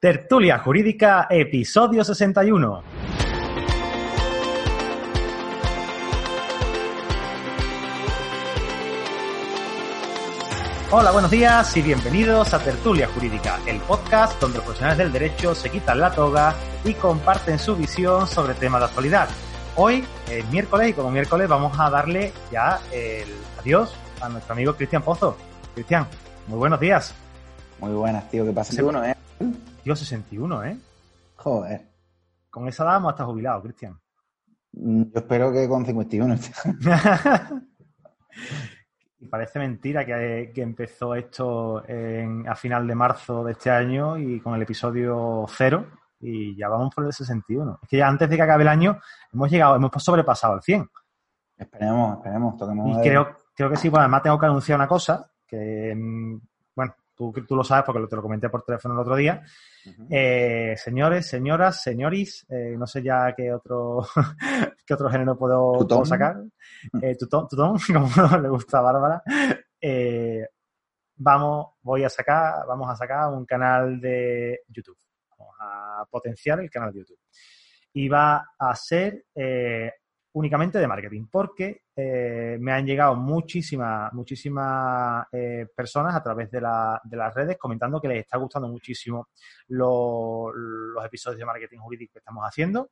Tertulia Jurídica, episodio 61. Hola, buenos días y bienvenidos a Tertulia Jurídica, el podcast donde los profesionales del derecho se quitan la toga y comparten su visión sobre temas de actualidad. Hoy es miércoles y como miércoles vamos a darle ya el adiós a nuestro amigo Cristian Pozo. Cristian, muy buenos días. Muy buenas, tío, que pasa uno, ¿eh? Tío, 61, ¿eh? Joder. Con esa edad vamos a estar jubilados, Cristian. Mm, yo espero que con 51. y parece mentira que, empezó esto a final de marzo de este año y con el episodio cero y ya vamos por el 61. Es que ya antes de que acabe el año hemos llegado, hemos sobrepasado el 100. Esperemos, esperemos, toquemos. Y creo, creo que sí, bueno, además tengo que anunciar una cosa, que mm, tú, lo sabes porque te lo comenté por teléfono el otro día. Eh, señores, señoras, señoris, eh, no sé ya qué otro, qué otro género puedo, sacar. Eh, tutón, tutón, como le gusta a Bárbara. Eh, vamos, voy a sacar, vamos a sacar un canal de YouTube. Vamos a potenciar el canal de YouTube. Y va a ser únicamente de marketing, porque eh, me han llegado muchísimas, muchísimas eh, personas a través de, las redes comentando que les está gustando muchísimo los episodios de marketing jurídico que estamos haciendo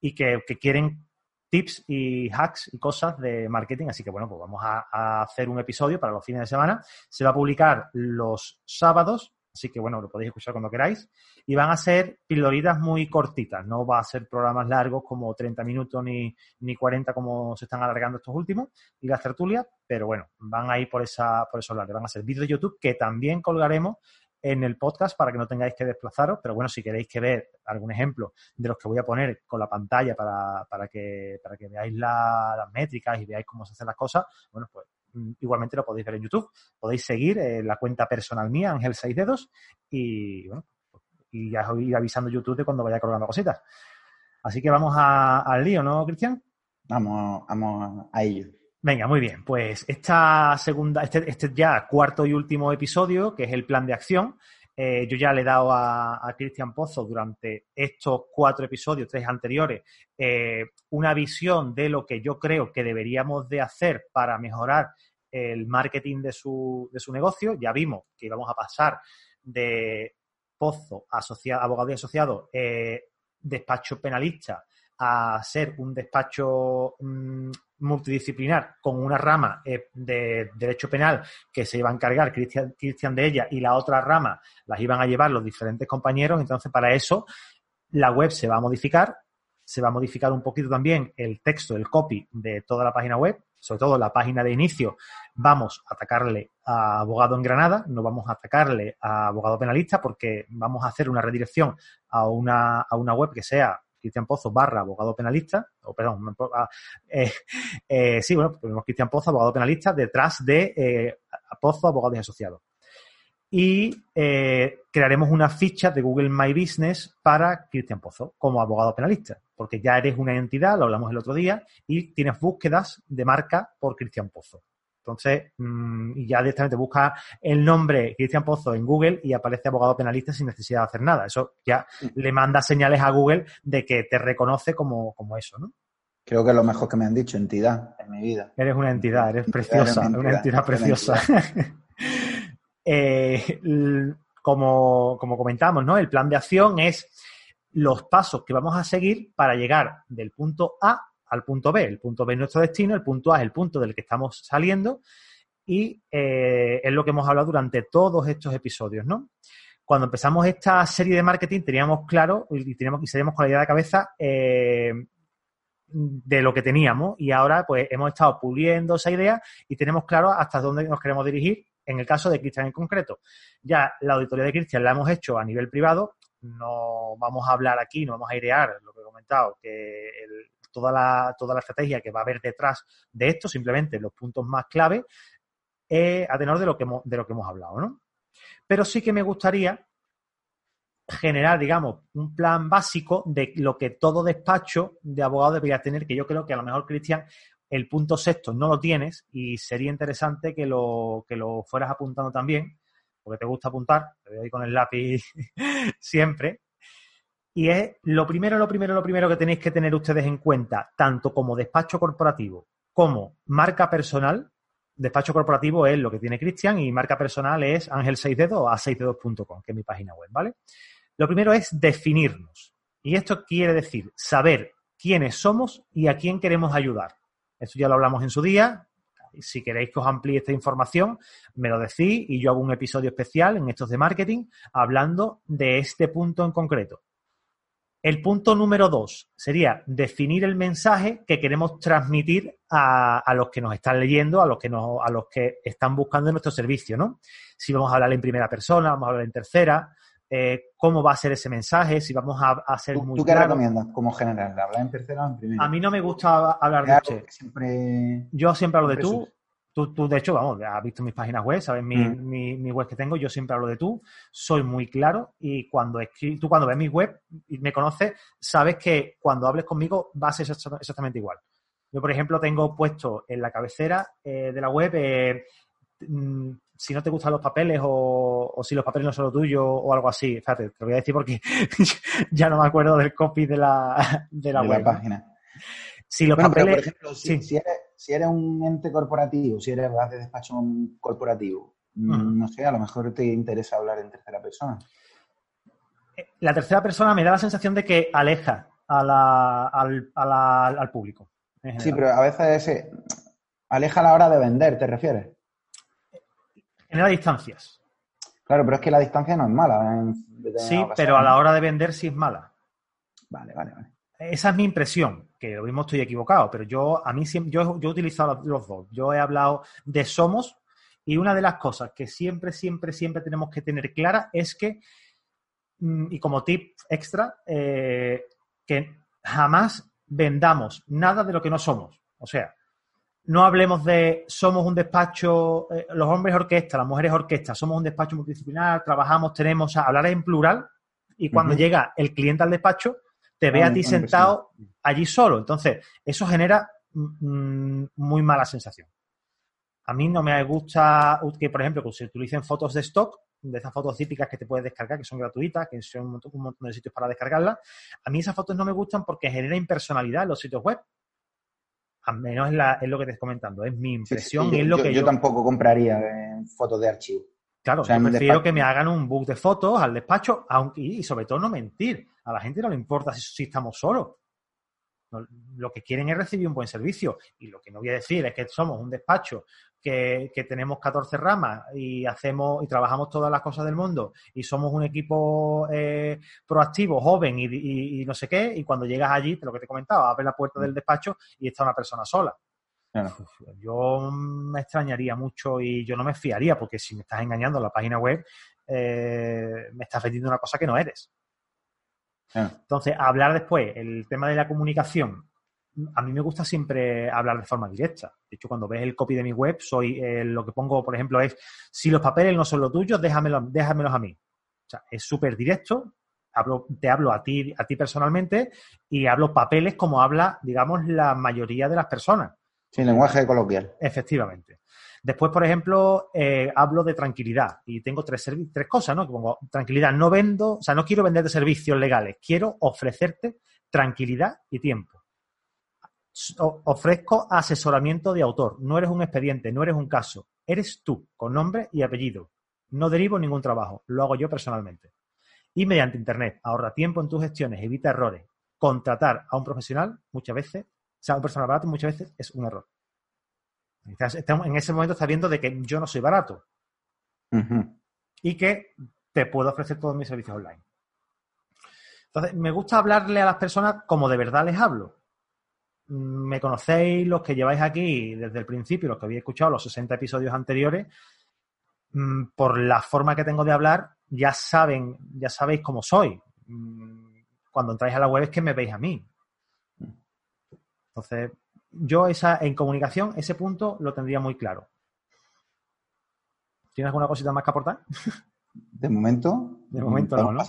y que, quieren tips y hacks y cosas de marketing. Así que bueno, pues vamos a hacer un episodio para los fines de semana. Se va a publicar los sábados Así que bueno, lo podéis escuchar cuando queráis. Y van a ser pildoritas muy cortitas. No va a ser programas largos como 30 minutos ni, ni 40 como se están alargando estos últimos y las tertulias. Pero bueno, van a ir por, esa, por esos lados. Van a ser vídeos de YouTube que también colgaremos en el podcast para que no tengáis que desplazaros. Pero bueno, si queréis que ver algún ejemplo de los que voy a poner con la pantalla para, para, que, para que veáis las métricas y veáis cómo se hacen las cosas, bueno, pues igualmente lo podéis ver en YouTube. Podéis seguir eh, la cuenta personal mía, Ángel 6 dedos, y bueno, y ya os ir avisando YouTube de cuando vaya colgando cositas. Así que vamos al lío, ¿no, Cristian? Vamos, vamos a ello. Venga, muy bien. Pues esta segunda, este, este ya cuarto y último episodio, que es el plan de acción, eh, yo ya le he dado a, Cristian Pozo durante estos cuatro episodios, tres anteriores, eh, una visión de lo que yo creo que deberíamos de hacer para mejorar el marketing de su, de su negocio. Ya vimos que íbamos a pasar de Pozo, asociado, abogado y asociado, eh, despacho penalista, a ser un despacho mm, multidisciplinar con una rama eh, de derecho penal que se iba a encargar Cristian de ella y la otra rama las iban a llevar los diferentes compañeros. Entonces, para eso, la web se va a modificar, se va a modificar un poquito también el texto, el copy de toda la página web, sobre todo la página de inicio. Vamos a atacarle a abogado en Granada, no vamos a atacarle a abogado penalista porque vamos a hacer una redirección a una, a una web que sea Cristian Pozo barra abogado penalista, o perdón, ah, eh, eh, sí, bueno, ponemos Cristian Pozo, abogado penalista, detrás de eh, Pozo, abogado y asociado. Y crearemos una ficha de Google My Business para Cristian Pozo como abogado penalista, porque ya eres una entidad, lo hablamos el otro día, y tienes búsquedas de marca por Cristian Pozo. Entonces, mm, y ya directamente busca el nombre Cristian Pozo en Google y aparece abogado penalista sin necesidad de hacer nada. Eso ya le manda señales a Google de que te reconoce como, eso, ¿no? Creo que es lo mejor que me han dicho, entidad en mi vida. Eres una entidad, eres preciosa, una entidad, preciosa. Eh, como, como comentamos, ¿no? El plan de acción es los pasos que vamos a seguir para llegar del punto A al punto B. El punto B es nuestro destino, el punto A es el punto del que estamos saliendo y eh, es lo que hemos hablado durante todos estos episodios, ¿no? Cuando empezamos esta serie de marketing teníamos claro y, teníamos, y salíamos con la idea de cabeza eh, de lo que teníamos y ahora pues hemos estado puliendo esa idea y tenemos claro hasta dónde nos queremos dirigir En el caso de Cristian en concreto, ya la auditoría de Cristian la hemos hecho a nivel privado, no vamos a hablar aquí, no vamos a airear lo que he comentado, que toda, la, toda la estrategia que va a haber detrás de esto, simplemente los puntos más clave, a tenor de lo, que de lo que hemos hablado, ¿no? Pero sí que me gustaría generar, digamos, un plan básico de lo que todo despacho de abogado debería tener, que yo creo que a lo mejor, Cristian, el punto sexto no lo tienes y sería interesante que lo, que lo fueras apuntando también, porque te gusta apuntar, te veo ahí con el lápiz siempre. Y es lo primero, lo primero, lo primero que tenéis que tener ustedes en cuenta, tanto como despacho corporativo como marca personal. Despacho corporativo es lo que tiene Cristian y marca personal es Ángel 6 o a6dedos.com, que es mi página web, ¿vale? Lo primero es definirnos. Y esto quiere decir saber quiénes somos y a quién queremos ayudar. Esto ya lo hablamos en su día. Si queréis que os amplíe esta información, me lo decís y yo hago un episodio especial en estos de marketing hablando de este punto en concreto. El punto número dos sería definir el mensaje que queremos transmitir a, los que nos están leyendo, a los que, a los que están buscando nuestro servicio, ¿no? Si vamos a hablar en primera persona, vamos a hablar en tercera, eh, cómo va a ser ese mensaje, si vamos a, hacer ser muy ¿Tú qué recomiendas como general? ¿Hablar en tercera o en primera? A mí no me gusta hablar de usted. Siempre... Yo siempre hablo de tú. Tú, tú, de hecho, vamos, has visto mis páginas web, sabes mi, mm. mi, mi, web que tengo, yo siempre hablo de tú, soy muy claro y cuando tú cuando ves mi web y me conoces, sabes que cuando hables conmigo va a ser exactamente igual. Yo, por ejemplo, tengo puesto en la cabecera eh, de la web eh, mm, si no te gustan los papeles o, si los papeles no son lo tuyo o algo así. Fíjate, te lo voy a decir porque ya no me acuerdo del copy de la, de la, web. página. Si los papeles... por ejemplo, si, eres, un ente corporativo, si eres de despacho corporativo, mm, no sé, a lo mejor te interesa hablar en tercera persona. Eh, la tercera persona me da la sensación de que aleja al, al, público. Sí, pero a veces aleja a la hora de vender, ¿te refieres? genera distancias. Claro, pero es que la distancia no es mala. sí, pero a la hora de vender sí es mala. Vale, vale, vale. Esa es mi impresión, que lo mismo estoy equivocado, pero yo a mí siempre, yo, yo he utilizado los dos. Yo he hablado de somos y una de las cosas que siempre, siempre, siempre tenemos que tener clara es que, mm, y como tip extra, eh, que jamás vendamos nada de lo que no somos. O sea, no hablemos de somos un despacho, eh, los hombres orquesta, las mujeres orquesta, somos un despacho multidisciplinar, trabajamos, tenemos, a hablar en plural y cuando llega el cliente al despacho, te ve a ti sentado allí solo. Entonces, eso genera mm, muy mala sensación. A mí no me gusta que, por ejemplo, que se utilicen fotos de stock, de esas fotos típicas que te puedes descargar, que son gratuitas, que son un montón, de sitios para descargarlas. A mí esas fotos no me gustan porque genera impersonalidad en los sitios web al menos es, lo que te estoy comentando, es mi impresión y es lo yo, que yo, tampoco compraría eh, fotos de archivo. Claro, yo prefiero que me hagan un book de fotos al despacho, aunque, y sobre todo no mentir. A la gente no le importa si estamos solos lo que quieren es recibir un buen servicio. Y lo que no voy a decir es que somos un despacho que, tenemos 14 ramas y hacemos y trabajamos todas las cosas del mundo y somos un equipo eh, proactivo, joven y, no sé qué. Y cuando llegas allí, lo que te comentaba, abres la puerta del despacho y está una persona sola. Yo me extrañaría mucho y yo no me fiaría porque si me estás engañando en la página web, eh, me estás vendiendo una cosa que no eres. Entonces, hablar después, el tema de la comunicación, a mí me gusta siempre hablar de forma directa. De hecho, cuando ves el copy de mi web, soy eh, lo que pongo, por ejemplo, es si los papeles no son los tuyos, déjamelos, déjamelos a mí. O sea, es súper directo. Hablo, te hablo a ti, a ti personalmente y hablo papeles como habla, digamos, la mayoría de las personas. Sin lenguaje coloquial. Efectivamente. Después, por ejemplo, eh, hablo de tranquilidad y tengo tres, tres cosas, ¿no? Que pongo tranquilidad. No vendo, o sea, no quiero venderte servicios legales, quiero ofrecerte tranquilidad y tiempo. ofrezco asesoramiento de autor. No eres un expediente, no eres un caso. Eres tú, con nombre y apellido. No derivo ningún trabajo, lo hago yo personalmente. Y mediante Internet, ahorra tiempo en tus gestiones, evita errores. Contratar a un profesional muchas veces, sea, un personal barato muchas veces es un error en ese momento estás viendo de que yo no soy barato y que te puedo ofrecer todos mis servicios online. Entonces, me gusta hablarle a las personas como de verdad les hablo. Me conocéis los que lleváis aquí desde el principio, los que habéis escuchado los 60 episodios anteriores, mm, por la forma que tengo de hablar, ya saben, ya sabéis cómo soy. Mm, cuando entráis a la web es que me veis a mí. Entonces, yo esa, en comunicación, ese punto lo tendría muy claro. ¿Tienes alguna cosita más que aportar? De momento. De momento no, ¿no?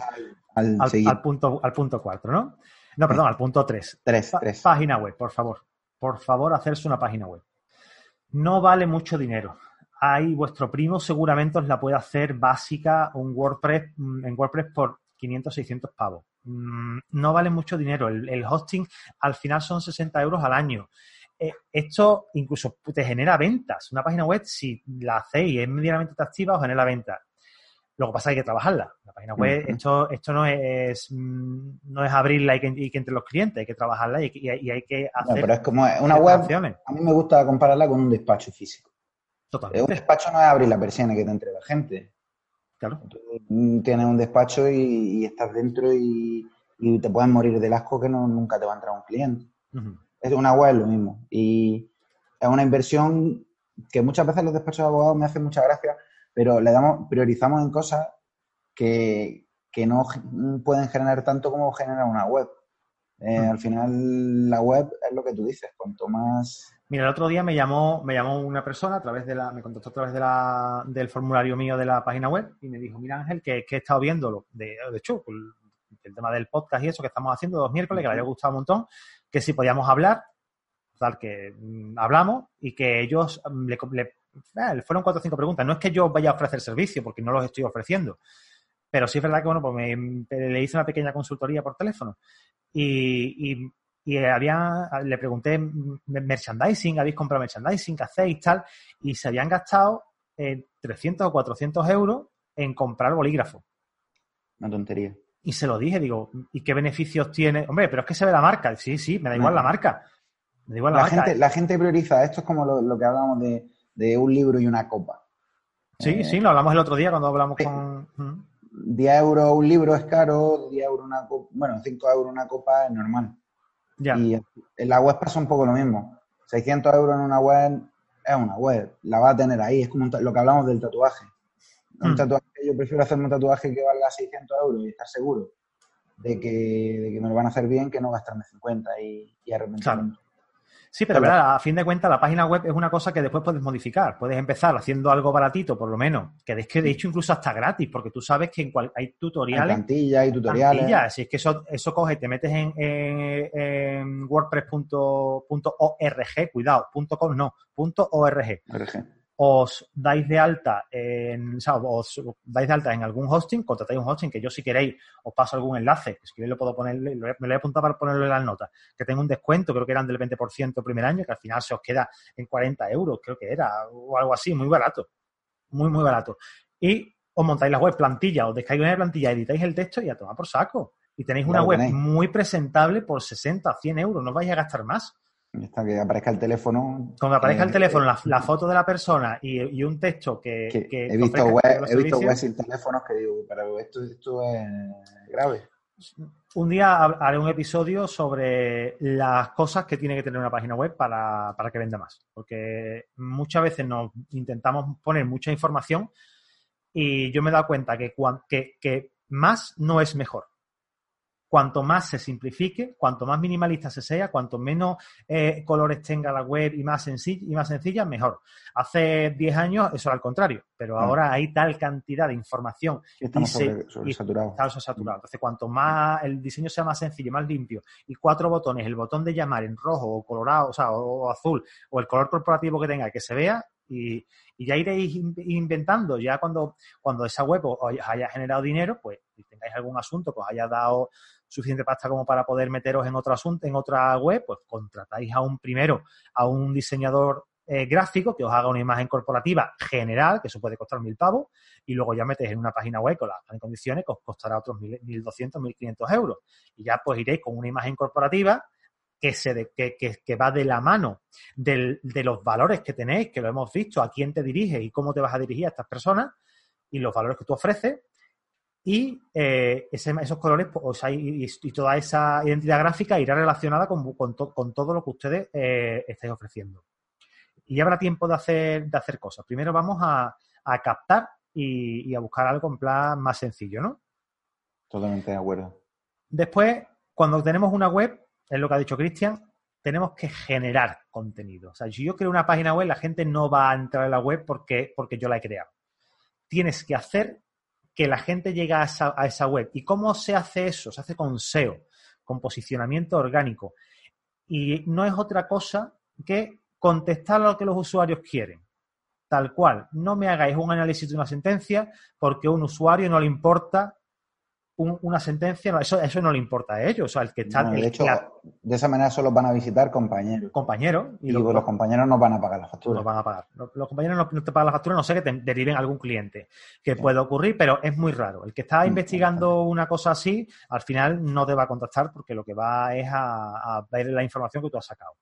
Al, al, punto, al punto 4, ¿no? No, perdón, al punto 3. 3, Página web, por favor. Por favor, hacerse una página web. No vale mucho dinero. Ahí vuestro primo seguramente os la puede hacer básica un WordPress mm, en WordPress por 500, 600 pavos. Mm, no vale mucho dinero. El, hosting al final son 60 euros al año. Eh, esto incluso te genera ventas. Una página web, si la hacéis y es medianamente atractiva, os genera ventas. Lo que pasa es que hay que trabajarla. La página web, esto, esto no es no es abrirla y que, entre los clientes, hay que trabajarla y, hay que hacer. No, pero es como una web. A mí me gusta compararla con un despacho físico. Totalmente. Un despacho no es abrir la persiana que te entrega gente. Claro. Tienes un despacho y, estás dentro y, te puedes morir del asco que no, nunca te va a entrar un cliente. Es una web lo mismo. Y es una inversión que muchas veces los despachos de abogados me hacen mucha gracia pero le damos, priorizamos en cosas que, no pueden generar tanto como genera una web. Eh. Al final, la web es lo que tú dices, cuanto más... Mira, el otro día me llamó, me llamó una persona a través de la, me contactó a través de la, del formulario mío de la página web y me dijo, mira Ángel, que, que he estado viéndolo, de, de hecho, el, tema del podcast y eso que estamos haciendo dos miércoles, que le había gustado un montón, que si podíamos hablar, tal que mm, hablamos y que ellos mm, le, le eh, fueron cuatro o cinco preguntas. No es que yo vaya a ofrecer servicio, porque no los estoy ofreciendo. Pero sí es verdad que, bueno, pues me, le hice una pequeña consultoría por teléfono. Y, había, le pregunté, merchandising, ¿habéis comprado merchandising? ¿Qué hacéis? Tal. Y se habían gastado 300 o 400 euros en comprar bolígrafo. Una tontería. Y se lo dije, digo, ¿y qué beneficios tiene? Hombre, pero es que se ve la marca. Sí, sí, me da igual la marca. Me da igual la, marca. Gente, la gente prioriza, esto es como lo que hablábamos de, de un libro y una copa. Sí, eh, sí, lo hablamos el otro día cuando hablamos con... 10 euros un libro es caro, 10 euros una copa, bueno, 5 euros una copa es normal. Y en la web pasa un poco lo mismo. 600 euros en una web es una web, la va a tener ahí, es como lo que hablamos del tatuaje. Un mm. tatuaje, yo prefiero hacerme un tatuaje que valga 600 euros y estar seguro de que, me lo van a hacer bien que no gastarme 50 y, y arrepentirme. Sí, pero a fin de cuentas la página web es una cosa que después puedes modificar. Puedes empezar haciendo algo baratito, por lo menos, que es que de hecho incluso hasta gratis, porque tú sabes que en cual, hay tutoriales. Hay plantillas, y tutoriales. Plantillas, si es que eso, eso coge, te metes en, en, wordpress.org, cuidado, .com no, .org os dais de alta en, o sea, os dais de alta en algún hosting, contratáis un hosting que yo si queréis os paso algún enlace, que si queréis lo puedo poner, me lo voy a apuntar para ponerlo en las notas, que tengo un descuento, creo que eran del 20% el primer año, que al final se os queda en 40 euros, creo que era, o algo así, muy barato, muy, muy barato. Y os montáis la web plantilla, os descargáis una plantilla, editáis el texto y a tomar por saco. Y tenéis una web muy presentable por 60, 100 euros, no vais a gastar más. Está que aparezca el teléfono. Cuando aparezca el eh, teléfono, la, foto de la persona y, un texto que. he visto, web, he visto web sin teléfonos que digo, pero esto, esto es grave. Un día haré un episodio sobre las cosas que tiene que tener una página web para, que venda más. Porque muchas veces nos intentamos poner mucha información y yo me he dado cuenta que, que, que más no es mejor cuanto más se simplifique, cuanto más minimalista se sea, cuanto menos eh, colores tenga la web y más, sencilla, y más sencilla, mejor. Hace 10 años eso era al contrario, pero mm. ahora hay tal cantidad de información y estamos sobresaturados. saturado. Entonces, cuanto más el diseño sea más sencillo, más limpio y cuatro botones, el botón de llamar en rojo o colorado, o sea, o, azul, o el color corporativo que tenga, que se vea, y, ya iréis inventando, ya cuando, cuando esa web os haya generado dinero, pues si tengáis algún asunto que os haya dado suficiente pasta como para poder meteros en otro asunto, en otra web, pues contratáis a un primero, a un diseñador eh, gráfico que os haga una imagen corporativa general, que eso puede costar mil pavos, y luego ya metéis en una página web con las condiciones que os costará otros mil doscientos, mil quinientos euros. Y ya pues iréis con una imagen corporativa que, se que, que, va de la mano de los valores que tenéis, que lo hemos visto, a quién te diriges y cómo te vas a dirigir a estas personas y los valores que tú ofreces, y eh, esos colores pues, y, toda esa identidad gráfica irá relacionada con, con, todo lo que ustedes eh, estáis ofreciendo. Y habrá tiempo de hacer, de hacer cosas. Primero vamos a, a captar y, a buscar algo en plan más sencillo, ¿no? Totalmente de acuerdo. Después, cuando tenemos una web, es lo que ha dicho Cristian, tenemos que generar contenido. O sea, si yo creo una página web, la gente no va a entrar en la web porque, porque yo la he creado. Tienes que hacer que la gente llegue a esa, a esa web. ¿Y cómo se hace eso? Se hace con SEO, con posicionamiento orgánico. Y no es otra cosa que contestar lo que los usuarios quieren. Tal cual. No me hagáis un análisis de una sentencia porque a un usuario no le importa una sentencia, eso, eso no le importa a ellos. O sea, el que está. de hecho, de esa manera solo van a visitar compañeros. Compañeros. Y, los, compañeros no van a pagar la factura. No van a pagar. Los, compañeros no, te pagan la factura, no sé que te deriven algún cliente. Que puede ocurrir, pero es muy raro. El que está investigando una cosa así, al final no te va a contactar porque lo que va es a, ver la información que tú has sacado.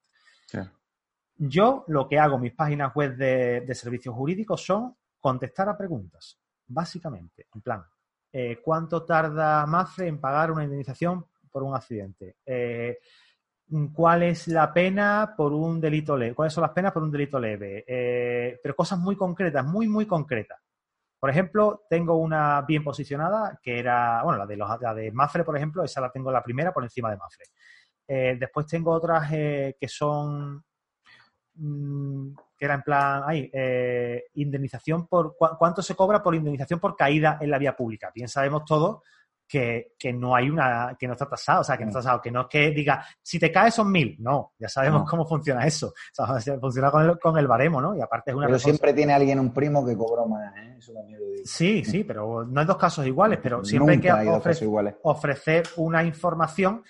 Yo lo que hago en mis páginas web de, de servicios jurídicos son contestar a preguntas, básicamente. En plan, eh, ¿Cuánto tarda Mafre en pagar una indemnización por un accidente? Eh, ¿Cuál es la pena por un delito leve? ¿Cuáles son las penas por un delito leve? Eh, pero cosas muy concretas, muy, muy concretas. Por ejemplo, tengo una bien posicionada que era, bueno, la de, la de Mafre, por ejemplo, esa la tengo la primera por encima de Mafre. después tengo otras que son mm, que era en plan, ay, eh, indemnización por, ¿cuánto se cobra por indemnización por caída en la vía pública? Bien sabemos todos que, no hay una, que no está tasado, o sea, que no está tasado, que no es que diga, si te caes son mil, no, ya sabemos cómo funciona eso, o sea, funciona con el, con el baremo, ¿no? Y aparte es una... Pero siempre tiene alguien un primo que cobró más, ¿eh? Eso también lo digo. Sí, sí, pero no hay dos casos iguales, pero siempre hay que ofrecer una información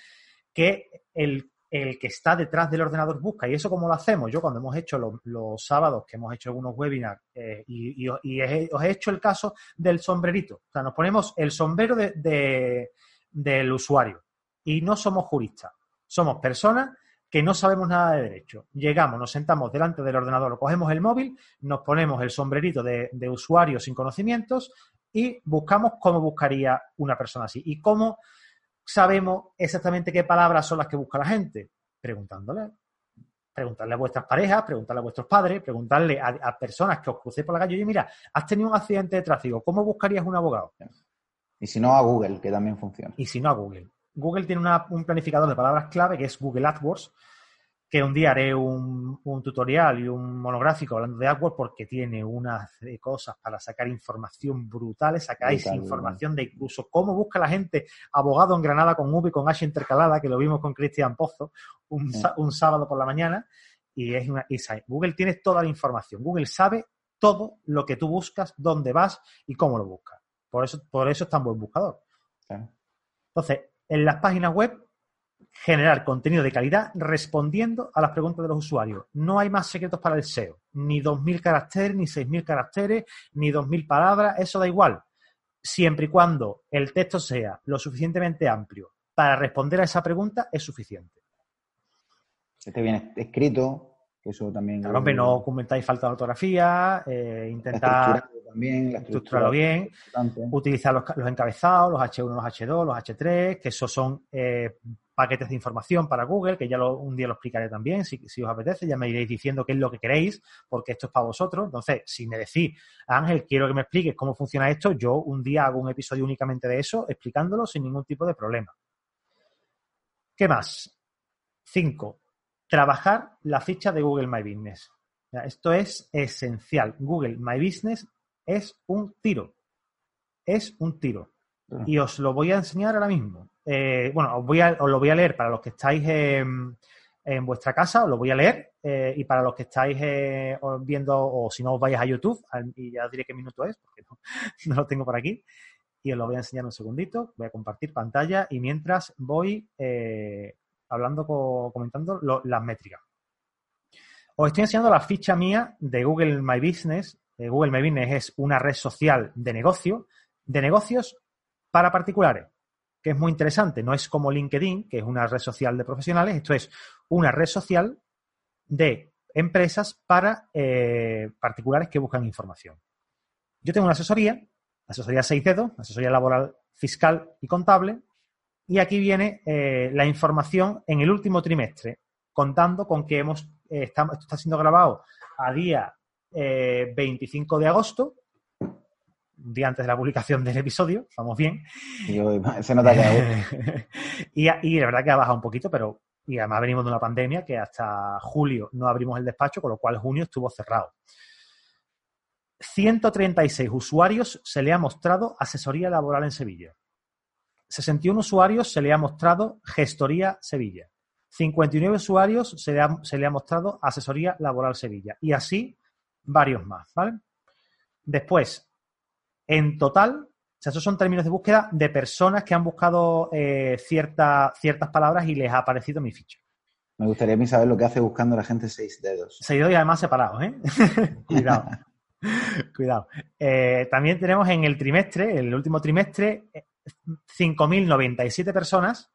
que el el que está detrás del ordenador busca. ¿Y eso cómo lo hacemos? Yo cuando hemos hecho los, sábados, que hemos hecho algunos webinars, eh, y, os he hecho el caso del sombrerito. O sea, nos ponemos el sombrero del usuario y no somos juristas. Somos personas que no sabemos nada de derecho. Llegamos, nos sentamos delante del ordenador, cogemos el móvil, nos ponemos el sombrerito de, de usuario sin conocimientos y buscamos cómo buscaría una persona así. Y cómo sabemos exactamente qué palabras son las que busca la gente? Preguntándole. Preguntarle a vuestras parejas, preguntarle a vuestros padres, preguntarle a, personas que os crucéis por la calle. Oye, mira, has tenido un accidente de tráfico, ¿cómo buscarías un abogado? Y si no, a Google, que también funciona. Y si no, a Google. Google tiene un planificador de palabras clave que es Google AdWords, que un día haré un, tutorial y un monográfico hablando de AdWords porque tiene unas cosas para sacar información brutales. Sacáis información de incluso cómo busca la gente abogado en Granada con V y con H intercalada, que lo vimos con Cristian Pozo un, sábado por la mañana. Y es una. Google tiene toda la información. Google sabe todo lo que tú buscas, dónde vas y cómo lo buscas. Por eso, por eso es tan buen buscador. Entonces, en las páginas web generar contenido de calidad respondiendo a las preguntas de los usuarios. No hay más secretos para el SEO. Ni 2.000 caracteres, ni 6.000 caracteres, ni 2.000 palabras. Eso da igual. Siempre y cuando el texto sea lo suficientemente amplio para responder a esa pregunta, es suficiente. Esté bien escrito, eso también. Claro, no comentáis falta de ortografía, eh, intentar también, estructurarlo bien, utilizar los, encabezados, los H1, los H2, los H3, que esos son eh, paquetes de información para Google, que ya lo, un día lo explicaré también, si, os apetece, ya me iréis diciendo qué es lo que queréis, porque esto es para vosotros. Entonces, si me decís, Ángel, quiero que me expliques cómo funciona esto, yo un día hago un episodio únicamente de eso, explicándolo sin ningún tipo de problema. ¿Qué más? Cinco, trabajar la ficha de Google My Business. Esto es esencial. Google My Business es un tiro. Es un tiro. Ah. Y os lo voy a enseñar ahora mismo. Eh, bueno, os, voy a, os lo voy a leer para los que estáis en, vuestra casa, os lo voy a leer. Eh, y para los que estáis eh, viendo, o si no os vais a YouTube, y ya os diré qué minuto es, porque no, lo tengo por aquí. Y os lo voy a enseñar un segundito. Voy a compartir pantalla y mientras voy hablando, comentando las métricas. Os estoy enseñando la ficha mía de Google My Business. Google My Business es una red social de negocio, de negocios para particulares que es muy interesante. No es como LinkedIn, que es una red social de profesionales, esto es una red social de empresas para eh, particulares que buscan información. Yo tengo una asesoría, asesoría 6 dedos, asesoría laboral, fiscal y contable, y aquí viene eh, la información en el último trimestre, contando con que hemos, eh, esto está siendo grabado a día 25 de agosto, un día antes de la publicación del episodio, vamos bien. se nota que... y, y la verdad que ha bajado un poquito, pero y además venimos de una pandemia que hasta julio no abrimos el despacho, con lo cual junio estuvo cerrado. 136 usuarios se le ha mostrado asesoría laboral en Sevilla. 61 usuarios se le ha mostrado gestoría Sevilla. 59 usuarios se le ha, se le ha mostrado asesoría laboral Sevilla. Y así varios más, ¿vale? Después, en total, o sea, esos son términos de búsqueda de personas que han buscado eh, ciertas palabras y les ha aparecido mi ficha. Me gustaría a mí saber lo que hace buscando la gente seis dedos. Seis dedos y además separados, ¿eh? Cuidado. Cuidado. Eh, también tenemos en el trimestre, el último trimestre, 5.097 personas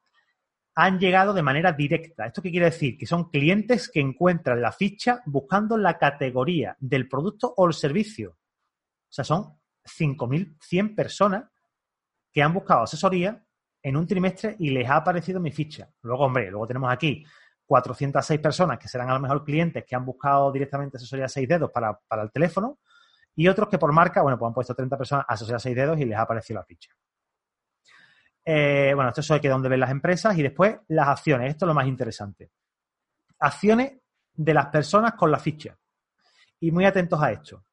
han llegado de manera directa. ¿Esto qué quiere decir? Que son clientes que encuentran la ficha buscando la categoría del producto o el servicio. O sea, son 5.100 personas que han buscado asesoría en un trimestre y les ha aparecido mi ficha. Luego, hombre, luego tenemos aquí 406 personas que serán a lo mejor clientes que han buscado directamente asesoría a 6 dedos para, el teléfono y otros que por marca, bueno, pues han puesto 30 personas asesoría a 6 dedos y les ha aparecido la ficha. Eh, bueno, esto es que donde ven las empresas y después las acciones. Esto es lo más interesante. Acciones de las personas con la ficha. Y muy atentos a esto.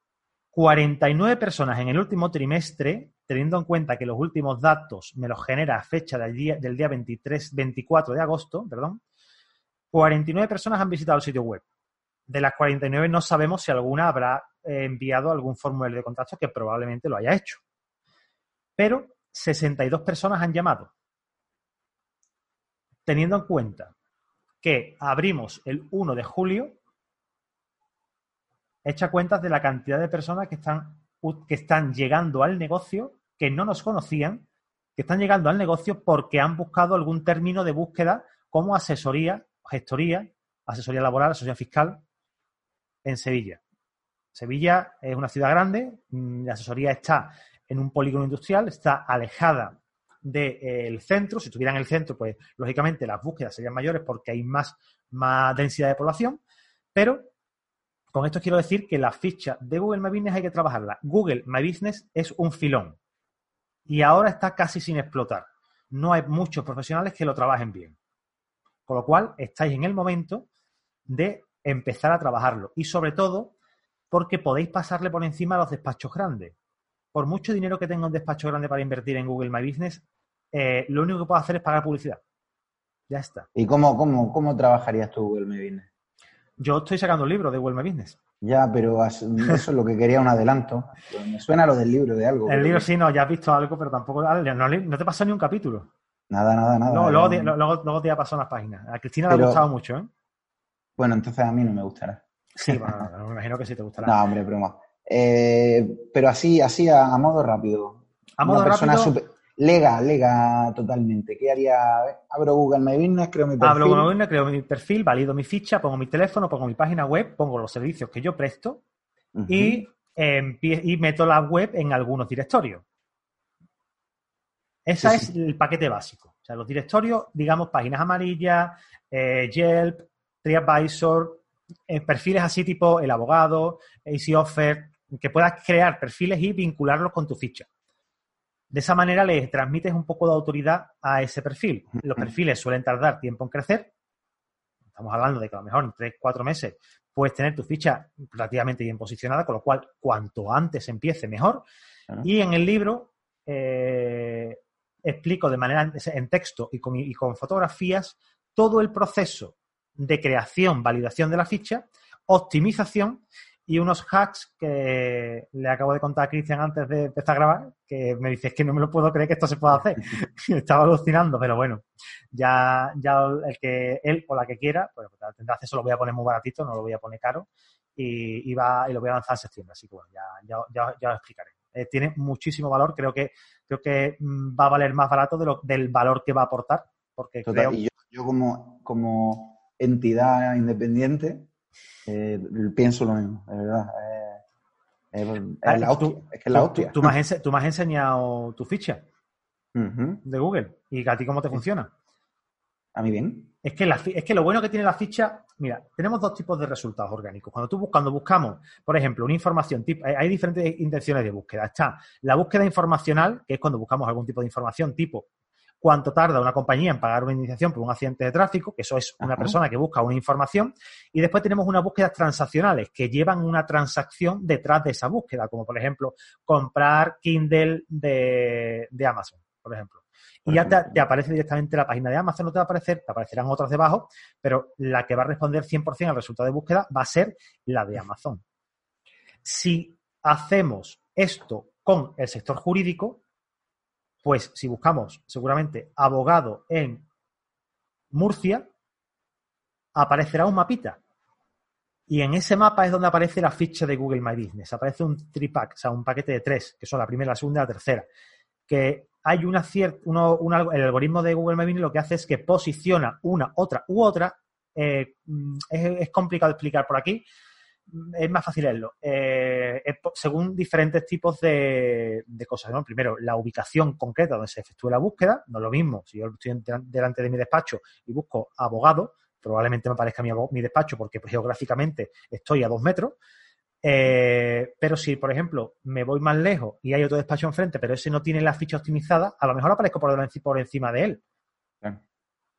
49 personas en el último trimestre, teniendo en cuenta que los últimos datos me los genera a fecha del día, del día 23, 24 de agosto, perdón, 49 personas han visitado el sitio web. De las 49 no sabemos si alguna habrá eh, enviado algún formulario de contacto que probablemente lo haya hecho. Pero 62 personas han llamado. Teniendo en cuenta que abrimos el 1 de julio echa cuentas de la cantidad de personas que están, que están llegando al negocio, que no nos conocían, que están llegando al negocio porque han buscado algún término de búsqueda como asesoría, gestoría, asesoría laboral, asesoría fiscal en Sevilla. Sevilla es una ciudad grande, mm, la asesoría está en un polígono industrial, está alejada del centro. Si estuviera en el centro, pues lógicamente las búsquedas serían mayores porque hay más, más densidad de población, pero con esto quiero decir que la ficha de Google My Business hay que trabajarla. Google My Business es un filón y ahora está casi sin explotar. No hay muchos profesionales que lo trabajen bien. Con lo cual, estáis en el momento de empezar a trabajarlo. Y sobre todo, porque podéis pasarle por encima a los despachos grandes. Por mucho dinero que tenga un despacho grande para invertir en Google My Business, eh, lo único que puedo hacer es pagar publicidad. Ya está. ¿Y cómo, cómo, cómo trabajarías tú Google My Business? Yo estoy sacando un libro de Google My Business. Ya, pero eso es lo que quería un adelanto. Me suena lo del libro de algo. El libro sí, no, ya has visto algo, pero tampoco. No, te pasa ni un capítulo. Nada, nada, nada. No, luego, te, luego, te ha pasado las páginas. A Cristina le ha gustado mucho, ¿eh? Bueno, entonces a mí no me gustará. Sí, bueno, me imagino que sí te gustará. No, hombre, broma. Eh, pero así, así a, modo rápido. A modo rápido. Lega, lega totalmente. ¿Qué haría? Abro Google My Business, creo mi perfil. Abro Google My Business, creo mi perfil, valido mi ficha, pongo mi teléfono, pongo mi página web, pongo los servicios que yo presto y, y meto la web en algunos directorios. Ese es el paquete básico. O sea, los directorios, digamos, páginas amarillas, eh, Yelp, TriAdvisor, eh, perfiles así tipo el abogado, Easy Offer, que puedas crear perfiles y vincularlos con tu ficha. De esa manera le transmites un poco de autoridad a ese perfil. Los perfiles suelen tardar tiempo en crecer. Estamos hablando de que a lo mejor en 3, 4 meses puedes tener tu ficha relativamente bien posicionada, con lo cual cuanto antes empiece mejor. Y en el libro eh, explico de manera en texto y con, y con fotografías todo el proceso de creación, validación de la ficha, optimización y unos hacks que le acabo de contar a Cristian antes de empezar a grabar, que me dice que no me lo puedo creer que esto se pueda hacer. Estaba alucinando, pero bueno, ya, ya el que él o la que quiera, pues tendrá acceso, lo voy a poner muy baratito, no lo voy a poner caro, y, y, va, y lo voy a lanzar en septiembre, así que bueno, ya, ya, ya, ya lo explicaré. Eh, tiene muchísimo valor, creo que, creo que mm, va a valer más barato de lo, del valor que va a aportar, porque creo... Y yo, yo como, como entidad independiente, eh, pienso lo mismo, de verdad. es, ah, la hostia, es que es la hostia. Tú, me has, enseñado tu ficha de Google. ¿Y a ti cómo te funciona? A mí bien. Es que, es que lo bueno que tiene la ficha, mira, tenemos dos tipos de resultados orgánicos. Cuando tú cuando buscamos, por ejemplo, una información, hay diferentes intenciones de búsqueda. Está la búsqueda informacional, que es cuando buscamos algún tipo de información, tipo cuánto tarda una compañía en pagar una indemnización por un accidente de tráfico, que eso es una persona que busca una información, y después tenemos unas búsquedas transaccionales que llevan una transacción detrás de esa búsqueda, como por ejemplo comprar Kindle de, de Amazon, por ejemplo y ya te, aparece directamente la página de Amazon, no te va a aparecer, te aparecerán otras debajo, pero la que va a responder 100% al resultado de búsqueda va a ser la de Amazon. Si hacemos esto con el sector jurídico, pues si buscamos seguramente abogado en Murcia, aparecerá un mapita. Y en ese mapa es donde aparece la ficha de Google My Business. Aparece un tripack, o sea, un paquete de tres, que son la primera, la segunda y la tercera. Que hay una cierta, el algoritmo de Google My Business lo que hace es que posiciona una, otra u otra. Eh, mm, es, complicado explicar por aquí, es más fácil leerlo. Eh, según diferentes tipos de, cosas. ¿no? Primero, la ubicación concreta donde se efectúa la búsqueda. No es lo mismo. Si yo estoy delante de mi despacho y busco abogado, probablemente me aparezca mi, mi despacho porque geográficamente estoy a dos metros. Eh, pero si, por ejemplo, me voy más lejos y hay otro despacho enfrente, pero ese no tiene la ficha optimizada, a lo mejor aparezco por encima de él.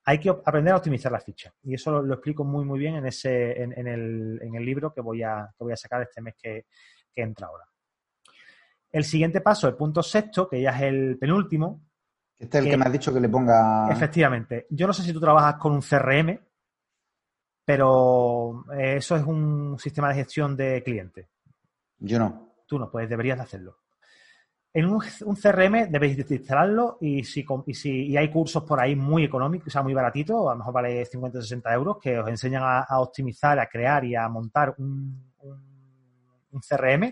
Hay que aprender a optimizar la ficha. Y eso lo, explico muy, muy bien en, ese, en, el, en el, libro que voy, a, que voy a sacar este mes que, entra ahora. El siguiente paso, el punto sexto, que ya es el penúltimo. Este es el que, me has dicho que le ponga. Efectivamente. Yo no sé si tú trabajas con un CRM, pero eh, eso es un sistema de gestión de clientes. Yo no. Tú no, pues deberías hacerlo. En un, CRM debéis instalarlo y si, y si hay cursos por ahí muy económicos, o sea, muy baratitos, a lo mejor vale 50 o 60 euros, que os enseñan a, optimizar, a crear y a montar un, CRM.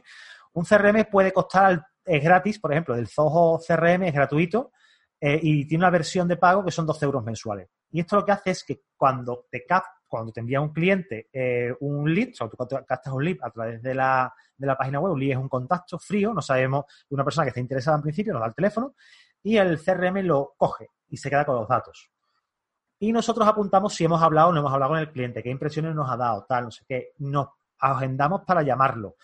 Un CRM puede costar, es gratis, por ejemplo, el Zoho CRM es gratuito eh, y tiene una versión de pago que son 12 euros mensuales. Y esto lo que hace es que cuando te cap cuando te envía un cliente eh, un lead, o sea, tú captas un lead a través de la, página web, un lead es un contacto frío, no sabemos de una persona que está interesada en principio, nos da el teléfono y el CRM lo coge y se queda con los datos. Y nosotros apuntamos si hemos hablado o no hemos hablado con el cliente, qué impresiones nos ha dado, tal, no sé qué. Nos agendamos para llamarlo.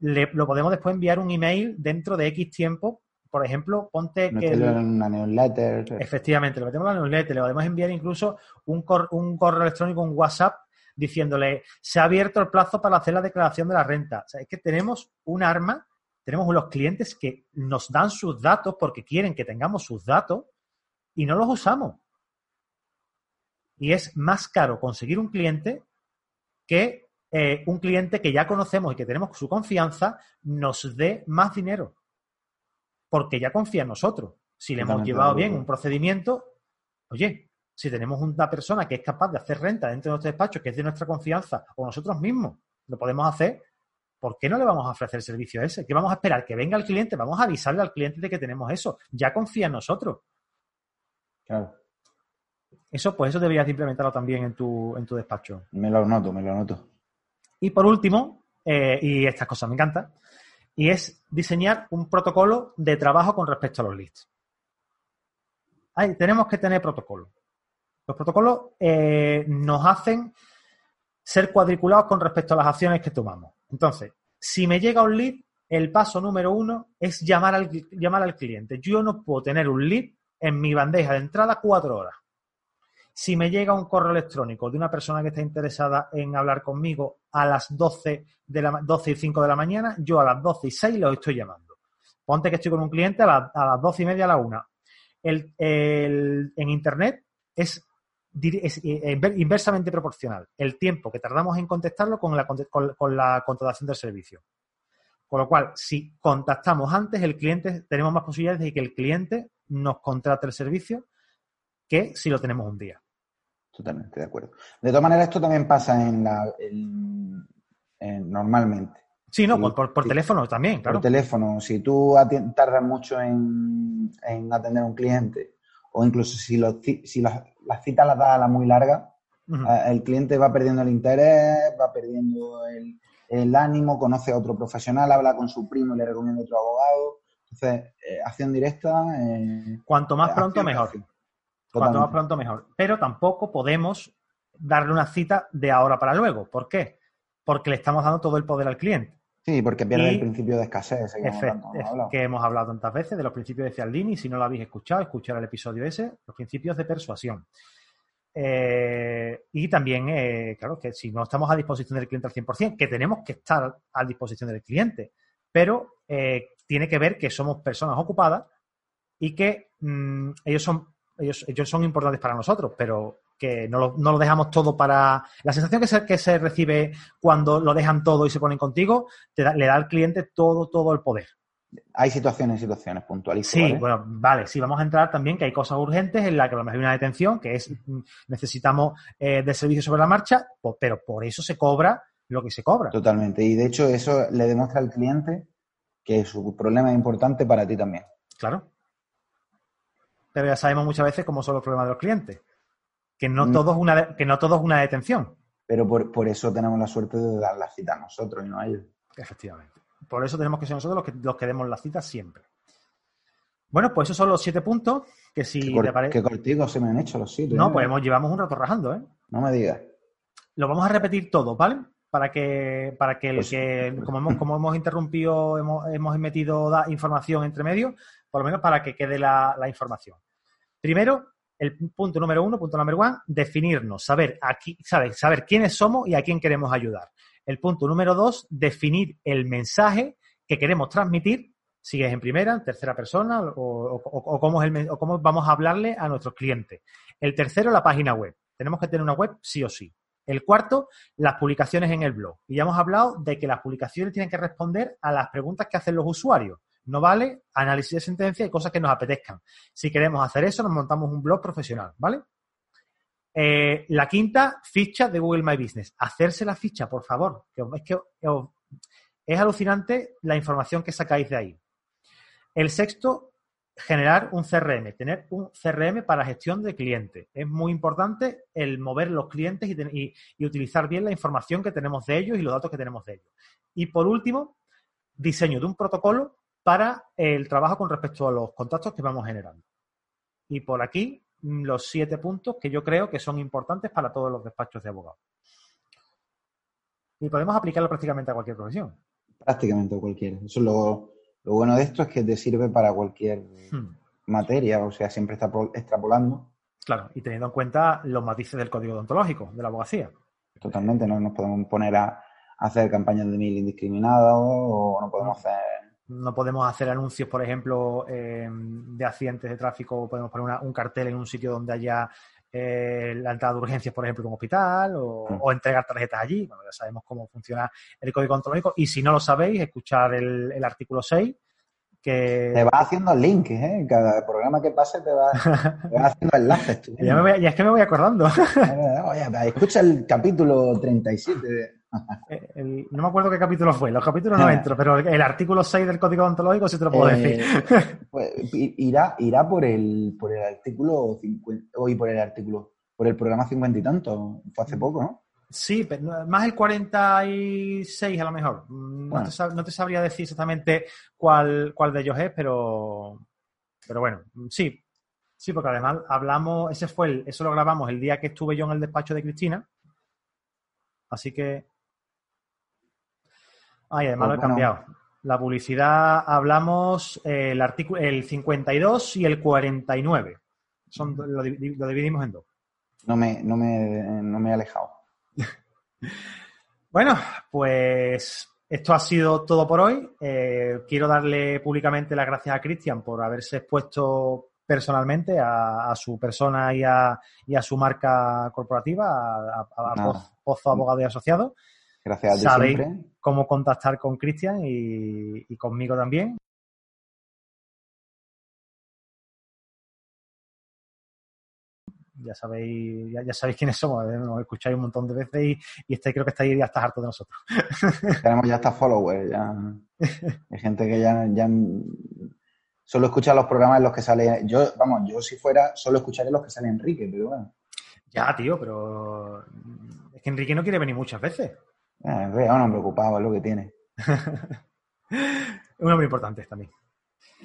Lo podemos después enviar un email dentro de X tiempo por ejemplo, ponte que... en una newsletter. Efectivamente, lo metemos en la newsletter, le podemos enviar incluso un, un correo electrónico, un WhatsApp, diciéndole, se ha abierto el plazo para hacer la declaración de la renta. O sea, es que tenemos un arma, tenemos los clientes que nos dan sus datos porque quieren que tengamos sus datos y no los usamos. Y es más caro conseguir un cliente que eh, un cliente que ya conocemos y que tenemos su confianza nos dé más dinero porque ya confía en nosotros. Si le hemos llevado bien un procedimiento, oye, si tenemos una persona que es capaz de hacer renta dentro de nuestro despacho, que es de nuestra confianza, o nosotros mismos lo podemos hacer, ¿por qué no le vamos a ofrecer el servicio a ese? ¿Qué vamos a esperar? Que venga el cliente, vamos a avisarle al cliente de que tenemos eso. Ya confía en nosotros. Claro. Eso, pues eso deberías implementarlo también en tu, en tu despacho. Me lo noto, me lo noto. Y por último, eh, y estas cosas me encantan, y es diseñar un protocolo de trabajo con respecto a los leads. Ahí, tenemos que tener protocolos. Los protocolos eh, nos hacen ser cuadriculados con respecto a las acciones que tomamos. Entonces, si me llega un lead, el paso número uno es llamar al, llamar al cliente. Yo no puedo tener un lead en mi bandeja de entrada cuatro horas. Si me llega un correo electrónico de una persona que está interesada en hablar conmigo a las 12, de la, 12 y 5 de la mañana, yo a las 12 y 6 los estoy llamando. Ponte que estoy con un cliente a, las 12 y media a la 1. en Internet es, eh, inversamente proporcional el tiempo que tardamos en contestarlo con la, con la contratación del servicio. Con lo cual, si contactamos antes, el cliente, tenemos más posibilidades de que el cliente nos contrate el servicio que si lo tenemos un día. Totalmente de acuerdo. De todas maneras, esto también pasa en la normalmente. Sí, no, por, teléfono también, claro. Por teléfono. Si tú tardas mucho en, atender a un cliente, o incluso si, si las, citas las das a la muy larga, eh, el cliente va perdiendo el interés, va perdiendo el, ánimo, conoce a otro profesional, habla con su primo y le recomienda otro abogado. Entonces, eh, acción directa. Eh, Cuanto más pronto, mejor. Cuanto más pronto, mejor. Pero tampoco podemos darle una cita de ahora para luego. ¿Por qué? Porque le estamos dando todo el poder al cliente. Sí, porque pierde el principio de escasez. Que, hemos hablado tantas veces de los principios de Cialdini. Si no lo habéis escuchado, escuchar el episodio ese, los principios de persuasión. Eh, y también, eh, claro, que si no estamos a disposición del cliente al 100%, que tenemos que estar a disposición del cliente, pero eh, tiene que ver que somos personas ocupadas y que mm, ellos, son, ellos, ellos son importantes para nosotros, pero que no lo, no lo, dejamos todo para... La sensación que se, que se recibe cuando lo dejan todo y se ponen contigo, te le da al cliente todo, todo el poder. Hay situaciones, situaciones puntuales. Sí, bueno, vale, sí, vamos a entrar también que hay cosas urgentes en las que a lo mejor hay una detención, que es mm, necesitamos eh, de servicio sobre la marcha, pero por eso se cobra lo que se cobra. Totalmente, y de hecho eso le demuestra al cliente que su problema es importante para ti también. Claro. Pero ya sabemos muchas veces cómo son los problemas de los clientes que no, mm. todo, es una, que no todo es una detención. Pero por, eso tenemos la suerte de dar la cita a nosotros y no a ellos. Efectivamente. Por eso tenemos que ser nosotros los que, los que demos la cita siempre. Bueno, pues esos son los siete puntos que si ¿Qué, te parece... ¿Qué se me han hecho los siete? No, ¿eh? pues hemos, llevamos un rato rajando, ¿eh? No me digas. Lo vamos a repetir todo, ¿vale? Para que, para que el pues que, como hemos, como hemos interrumpido, hemos, hemos metido información entre medio, por lo menos para que quede la, la información. Primero, el punto número uno, punto número uno, definirnos, saber, aquí, saber, saber quiénes somos y a quién queremos ayudar. El punto número dos, definir el mensaje que queremos transmitir, si es en primera, en tercera persona o, cómo es el, o cómo vamos a hablarle a nuestros clientes. El tercero, la página web. Tenemos que tener una web sí o sí. El cuarto, las publicaciones en el blog. Y ya hemos hablado de que las publicaciones tienen que responder a las preguntas que hacen los usuarios no vale análisis de sentencia y cosas que nos apetezcan. Si queremos hacer eso, nos montamos un blog profesional, ¿vale? Eh, la quinta, ficha de Google My Business. Hacerse la ficha, por favor. es que es alucinante la información que sacáis de ahí. El sexto, generar un CRM, tener un CRM para gestión de clientes. Es muy importante el mover los clientes y, utilizar bien la información que tenemos de ellos y los datos que tenemos de ellos. Y por último, diseño de un protocolo para el trabajo con respecto a los contactos que vamos generando. Y por aquí mm, los siete puntos que yo creo que son importantes para todos los despachos de abogados. Y podemos aplicarlo prácticamente a cualquier profesión. Prácticamente a cualquiera. Eso es lo, bueno de esto es que te sirve para cualquier hmm. materia, o sea, siempre está extrapolando. Claro, y teniendo en cuenta los matices del código odontológico, de la abogacía. Totalmente, no nos podemos poner a hacer campañas de mil indiscriminados o no podemos hacer no podemos hacer anuncios, por ejemplo, eh, de accidentes de tráfico, podemos poner un cartel en un sitio donde haya eh, la entrada de urgencias, por ejemplo, en un hospital, mm. o, entregar tarjetas allí. Bueno, ya sabemos cómo funciona el código ontológico. Y si no lo sabéis, escuchar el, artículo 6, que... Te va haciendo links, ¿eh? Cada programa que pase te va, haciendo enlaces. ya, es que me voy acordando. Oye, escucha el capítulo 37 eh, no me acuerdo qué capítulo fue, los capítulos no entro, pero el artículo 6 del código ontológico sí te lo puedo eh, decir. Pues, irá, irá por el, por el artículo 50, hoy por el artículo, por el programa 50 y tanto, fue hace poco, ¿no? Sí, más el 46 a lo mejor. Mm, no, te, sabría decir exactamente cuál, cuál de ellos es, pero, pero bueno, sí. Sí, porque además hablamos, ese fue el, eso lo grabamos el día que estuve yo en el despacho de Cristina. Así que Ay, además lo he cambiado. La publicidad hablamos eh, el artículo el 52 y el 49. Son, lo, dividimos en dos. No me, no me, no me he alejado. bueno, pues esto ha sido todo por hoy. Eh, quiero darle públicamente las gracias a Cristian por haberse expuesto personalmente a, su persona y a, y a, su marca corporativa, a, a Pozo Abogado y Asociado. Gracias a ti Sabéis cómo contactar con Cristian y, conmigo también. ya sabéis, ya, sabéis quiénes somos, ¿eh? nos escucháis un montón de veces y, y este, creo que estáis ya está harto de nosotros. Tenemos ya hasta followers, ya. Hay gente que ya, ya solo escucha los programas en los que sale. Yo, vamos, yo si fuera, solo escucharé los que sale Enrique, pero bueno. Ya, tío, pero es que Enrique no quiere venir muchas veces. Es un hombre ocupado, es lo que tiene. un hombre importante también.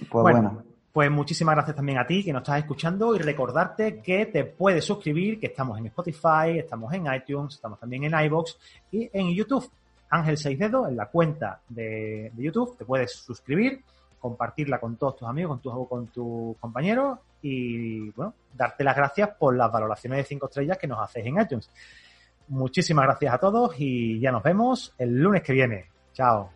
Pues bueno, Pues muchísimas gracias también a ti que nos estás escuchando y recordarte que te puedes suscribir, que estamos en Spotify, estamos en iTunes, estamos también en iBox y en YouTube. Ángel Seis Dedos, en la cuenta de, YouTube, te puedes suscribir, compartirla con todos tus amigos, con tus con tus compañeros y bueno, darte las gracias por las valoraciones de cinco estrellas que nos haces en iTunes. Muchísimas gracias a todos y ya nos vemos el lunes que viene. Chao.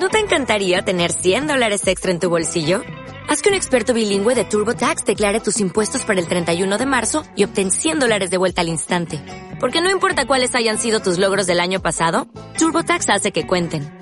¿No te encantaría tener 100 dólares extra en tu bolsillo? Haz que un experto bilingüe de TurboTax declare tus impuestos para el 31 de marzo y obtén 100 dólares de vuelta al instante. Porque no importa cuáles hayan sido tus logros del año pasado, TurboTax hace que cuenten.